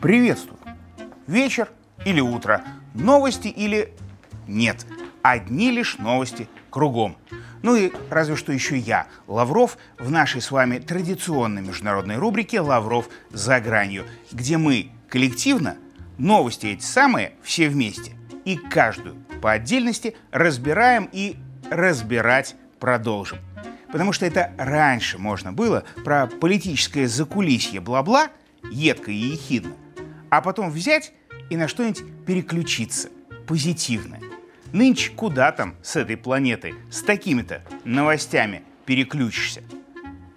Приветствую. Вечер или утро, новости или нет. Одни лишь новости кругом. Ну и разве что еще я, Лавров, в нашей с вами традиционной международной рубрике «Лавров за гранью», где мы коллективно новости эти самые все вместе и каждую по отдельности разбираем и разбирать продолжим. Потому что это раньше можно было про политическое закулисье бла-бла, едко и ехидно, а потом взять и на что-нибудь переключиться, позитивное. Нынче куда там с этой планеты с такими-то новостями переключишься?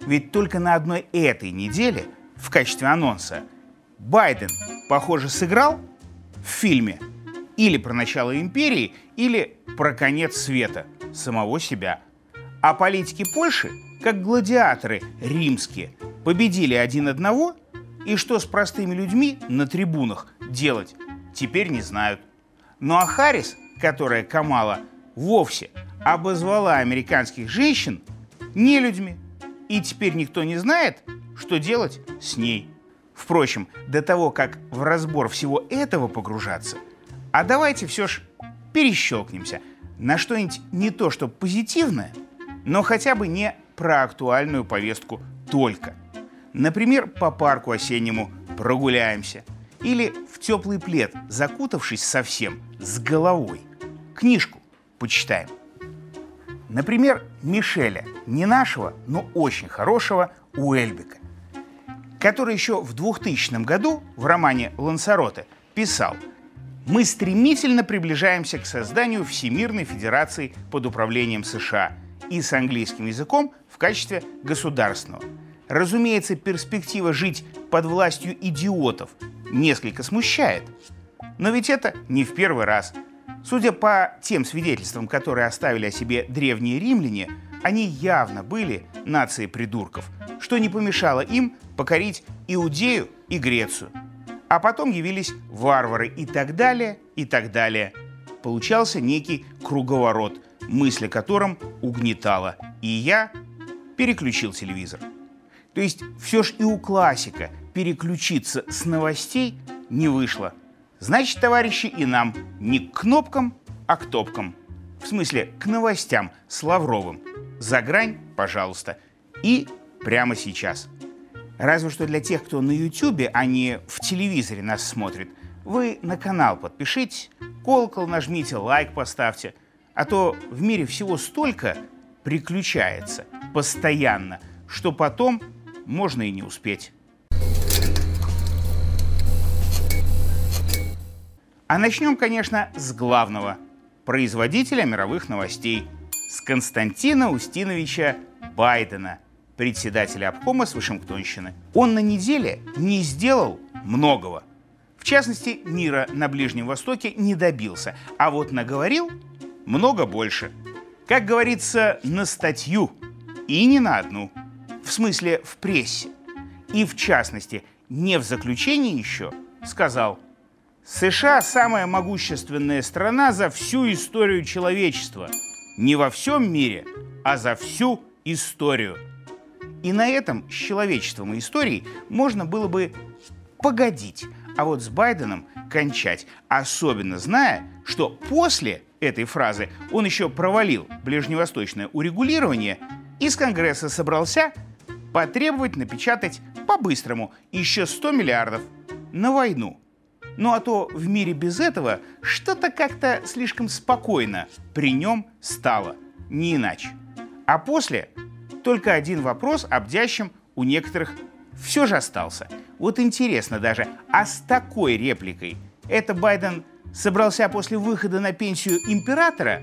Ведь только на одной этой неделе в качестве анонса Байден, похоже, сыграл в фильме или про начало империи, или про конец света самого себя. А политики Польши, как гладиаторы римские, победили один одного и что с простыми людьми на трибунах делать, теперь не знают. Ну а Харрис, которая Камала вовсе обозвала американских женщин не людьми, и теперь никто не знает, что делать с ней. Впрочем, до того, как в разбор всего этого погружаться, а давайте все ж перещелкнемся на что-нибудь не то что позитивное, но хотя бы не про актуальную повестку только – Например, по парку осеннему прогуляемся. Или в теплый плед, закутавшись совсем, с головой. Книжку почитаем. Например, Мишеля, не нашего, но очень хорошего Уэльбека, который еще в 2000 году в романе «Лансароте» писал «Мы стремительно приближаемся к созданию Всемирной Федерации под управлением США и с английским языком в качестве государственного – Разумеется, перспектива жить под властью идиотов несколько смущает. Но ведь это не в первый раз. Судя по тем свидетельствам, которые оставили о себе древние римляне, они явно были нацией придурков, что не помешало им покорить Иудею и Грецию. А потом явились варвары и так далее, и так далее. Получался некий круговорот, мысль о котором угнетала. И я переключил телевизор. То есть все ж и у классика переключиться с новостей не вышло. Значит, товарищи, и нам не к кнопкам, а к топкам. В смысле, к новостям с Лавровым. За грань, пожалуйста. И прямо сейчас. Разве что для тех, кто на Ютубе, а не в телевизоре нас смотрит, вы на канал подпишитесь, колокол нажмите, лайк поставьте. А то в мире всего столько приключается постоянно, что потом можно и не успеть. А начнем, конечно, с главного – производителя мировых новостей, с Константина Устиновича Байдена, председателя обкома с Вашингтонщины. Он на неделе не сделал многого. В частности, мира на Ближнем Востоке не добился, а вот наговорил много больше. Как говорится, на статью и не на одну – в смысле в прессе, и в частности не в заключении еще, сказал, США самая могущественная страна за всю историю человечества. Не во всем мире, а за всю историю. И на этом с человечеством и историей можно было бы погодить, а вот с Байденом кончать, особенно зная, что после этой фразы он еще провалил ближневосточное урегулирование, из Конгресса собрался потребовать напечатать по-быстрому еще 100 миллиардов на войну. Ну а то в мире без этого что-то как-то слишком спокойно при нем стало, не иначе. А после только один вопрос, обдящим у некоторых все же остался. Вот интересно даже, а с такой репликой это Байден собрался после выхода на пенсию императора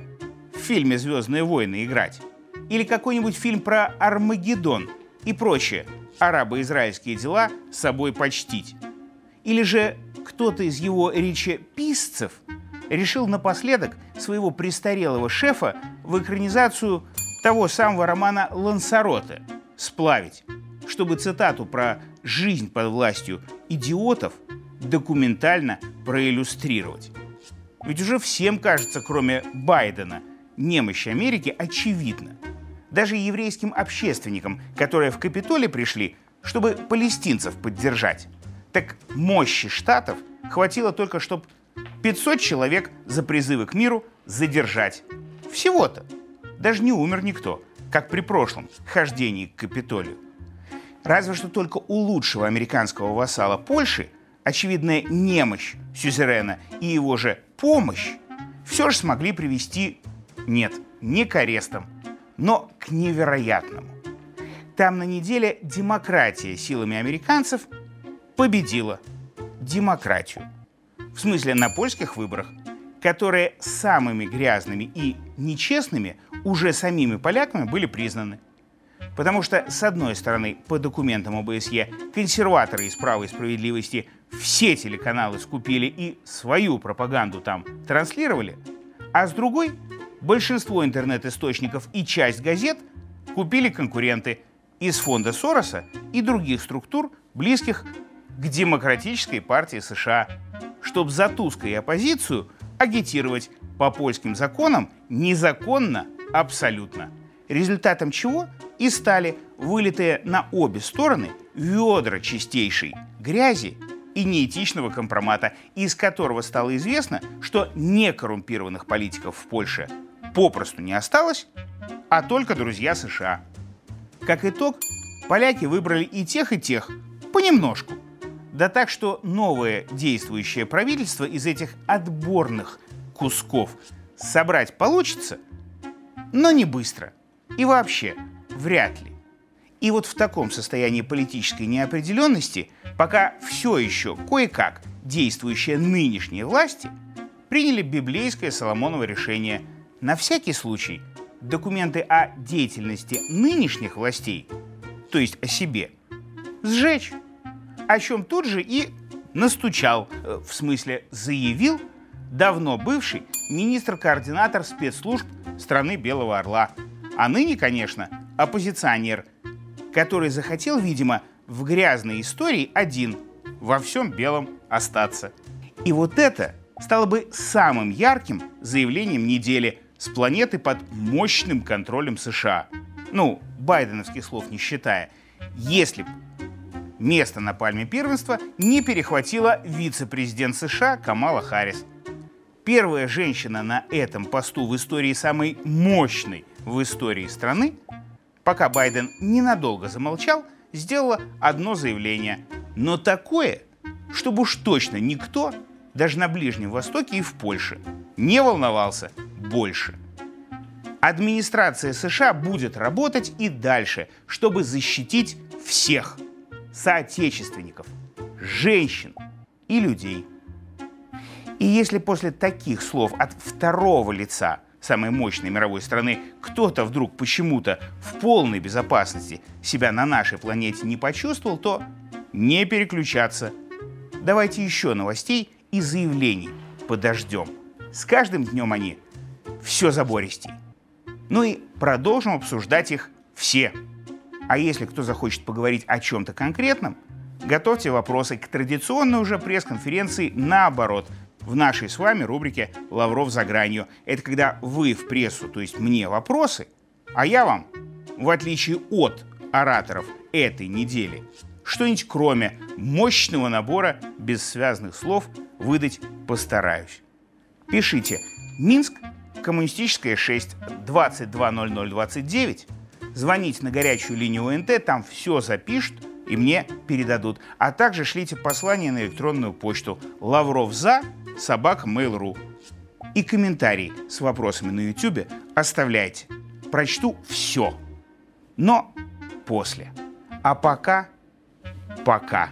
в фильме «Звездные войны» играть? Или какой-нибудь фильм про Армагеддон и прочее арабо-израильские дела с собой почтить. Или же кто-то из его речеписцев решил напоследок своего престарелого шефа в экранизацию того самого романа «Лансароте» сплавить, чтобы цитату про «жизнь под властью идиотов» документально проиллюстрировать. Ведь уже всем кажется, кроме Байдена, немощь Америки очевидна – даже еврейским общественникам, которые в Капитолий пришли, чтобы палестинцев поддержать. Так мощи штатов хватило только, чтобы 500 человек за призывы к миру задержать. Всего-то. Даже не умер никто, как при прошлом хождении к Капитолию. Разве что только у лучшего американского вассала Польши очевидная немощь Сюзерена и его же помощь все же смогли привести, нет, не к арестам, но к невероятному. Там на неделе демократия силами американцев победила демократию. В смысле на польских выборах, которые самыми грязными и нечестными уже самими поляками были признаны. Потому что, с одной стороны, по документам ОБСЕ, консерваторы из права и справедливости все телеканалы скупили и свою пропаганду там транслировали, а с другой, большинство интернет-источников и часть газет купили конкуренты из фонда Сороса и других структур, близких к демократической партии США, чтобы за тузкой оппозицию агитировать по польским законам незаконно абсолютно. Результатом чего и стали вылитые на обе стороны ведра чистейшей грязи и неэтичного компромата, из которого стало известно, что некоррумпированных политиков в Польше попросту не осталось, а только друзья США. Как итог, поляки выбрали и тех, и тех понемножку. Да так, что новое действующее правительство из этих отборных кусков собрать получится, но не быстро. И вообще, вряд ли. И вот в таком состоянии политической неопределенности, пока все еще кое-как действующие нынешние власти приняли библейское Соломоново решение на всякий случай документы о деятельности нынешних властей, то есть о себе, сжечь, о чем тут же и настучал, э, в смысле заявил, давно бывший министр-координатор спецслужб страны Белого Орла, а ныне, конечно, оппозиционер – который захотел, видимо, в грязной истории один во всем белом остаться. И вот это стало бы самым ярким заявлением недели с планеты под мощным контролем США. Ну, байденовских слов не считая. Если бы место на пальме первенства не перехватила вице-президент США Камала Харрис. Первая женщина на этом посту в истории самой мощной в истории страны пока Байден ненадолго замолчал, сделала одно заявление. Но такое, чтобы уж точно никто, даже на Ближнем Востоке и в Польше, не волновался больше. Администрация США будет работать и дальше, чтобы защитить всех соотечественников, женщин и людей. И если после таких слов от второго лица – самой мощной мировой страны, кто-то вдруг почему-то в полной безопасности себя на нашей планете не почувствовал, то не переключаться. Давайте еще новостей и заявлений подождем. С каждым днем они все забористей. Ну и продолжим обсуждать их все. А если кто захочет поговорить о чем-то конкретном, готовьте вопросы к традиционной уже пресс-конференции наоборот – в нашей с вами рубрике «Лавров за гранью». Это когда вы в прессу, то есть мне вопросы, а я вам, в отличие от ораторов этой недели, что-нибудь кроме мощного набора бессвязных слов выдать постараюсь. Пишите «Минск, коммунистическая 6, 220029». Звоните на горячую линию ОНТ, там все запишут и мне передадут. А также шлите послание на электронную почту лавров за собак Mail.ru. И комментарии с вопросами на YouTube оставляйте. Прочту все. Но после. А пока, пока.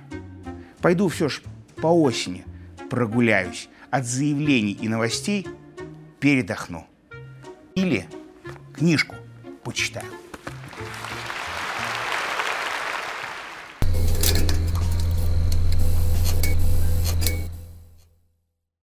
Пойду все ж по осени прогуляюсь. От заявлений и новостей передохну. Или книжку почитаю.